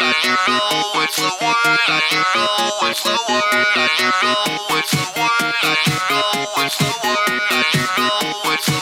What's you word? What's the word? What's the word? What's the word? What's the word? The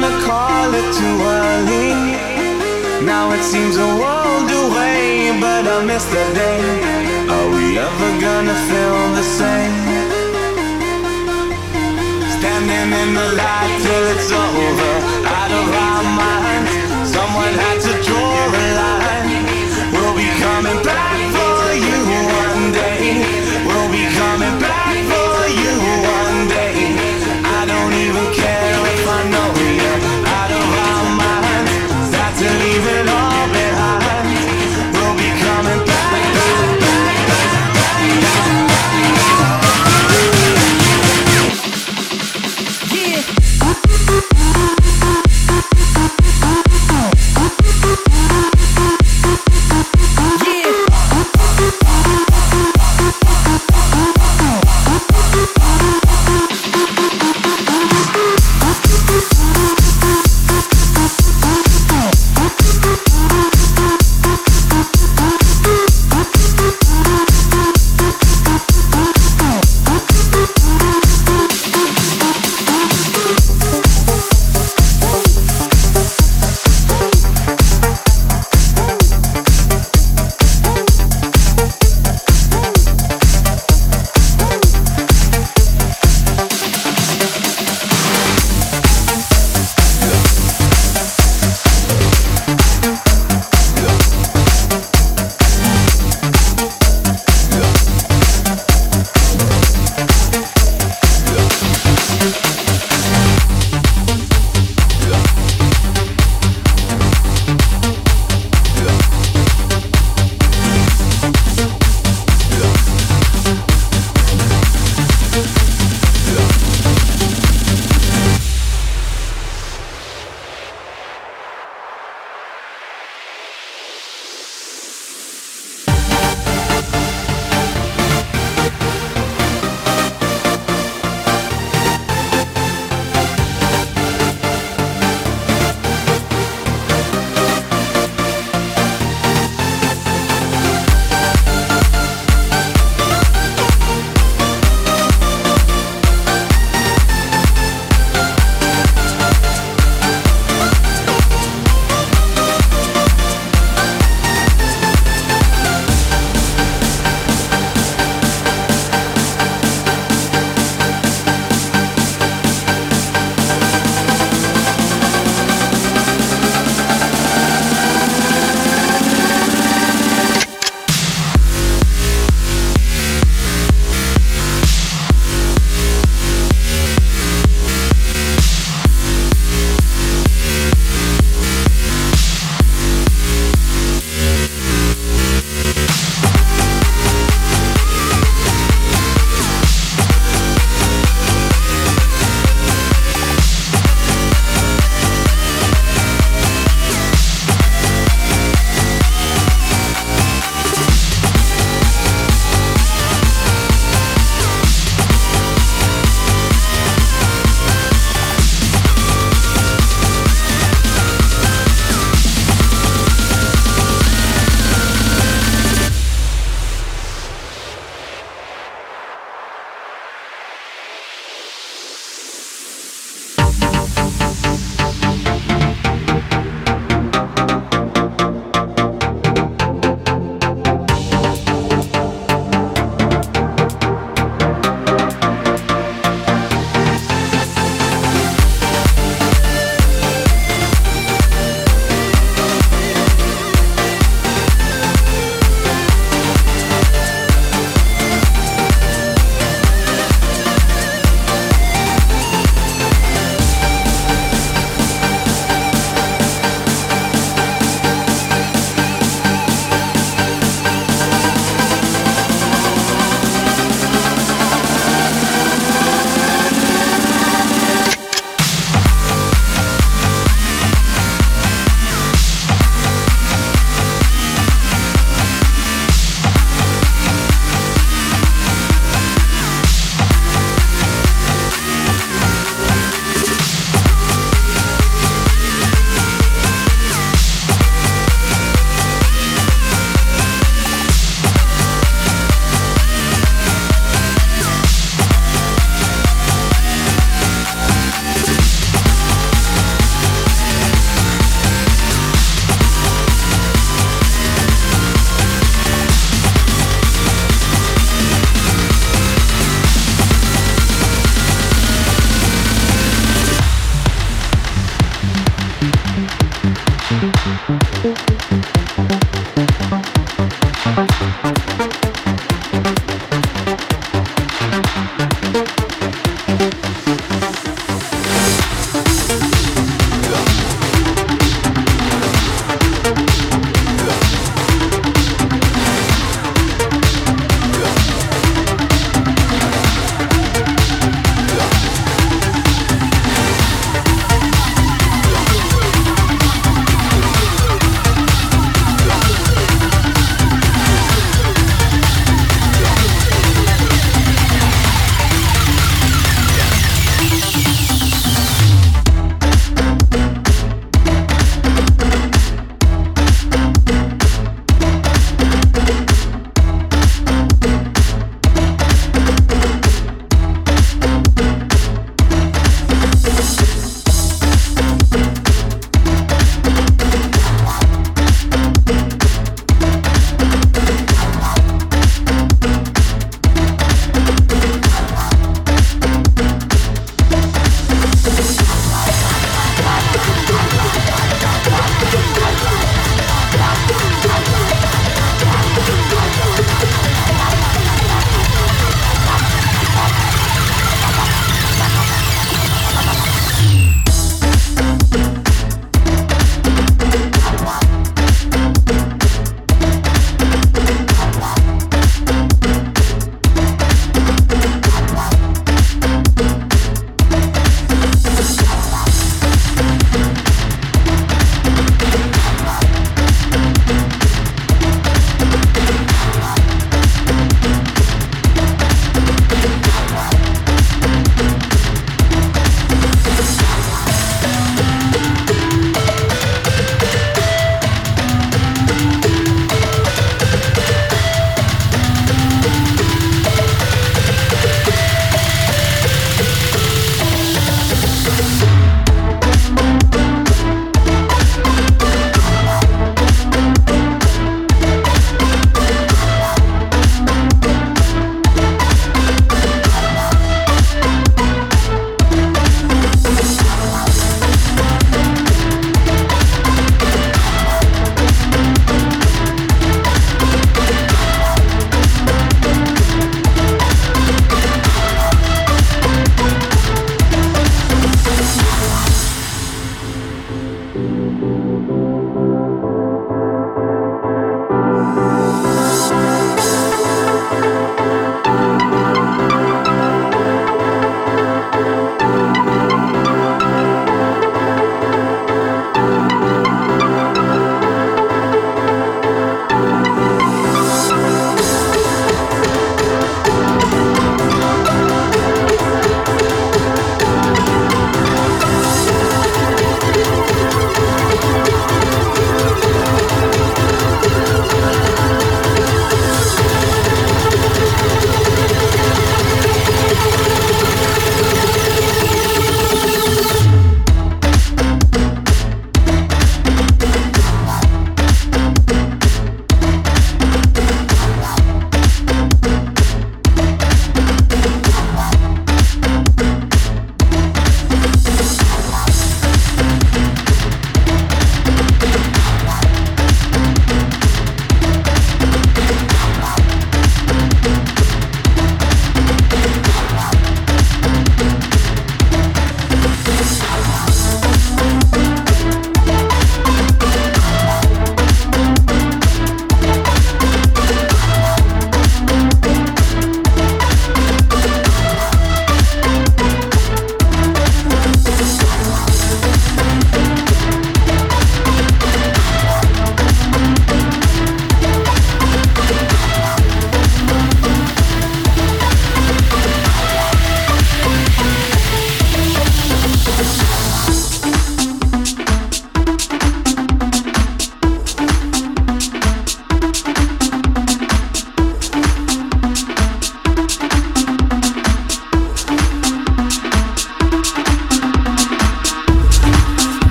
gonna call it too early. Now it seems a world away, but I miss the day. Are we ever gonna feel the same? Standing in the light till it's over, out of our mind.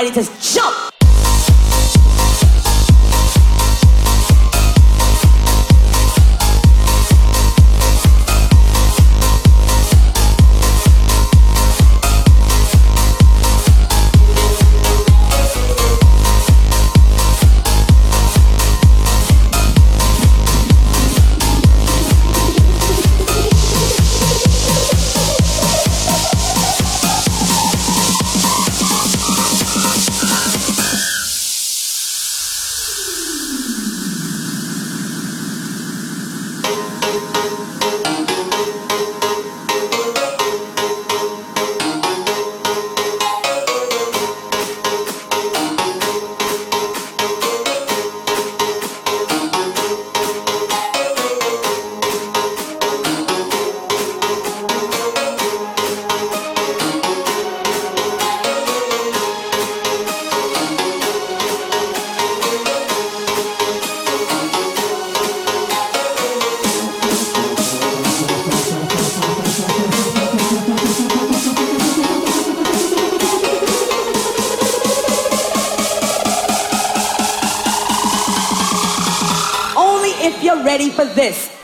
I heading for this.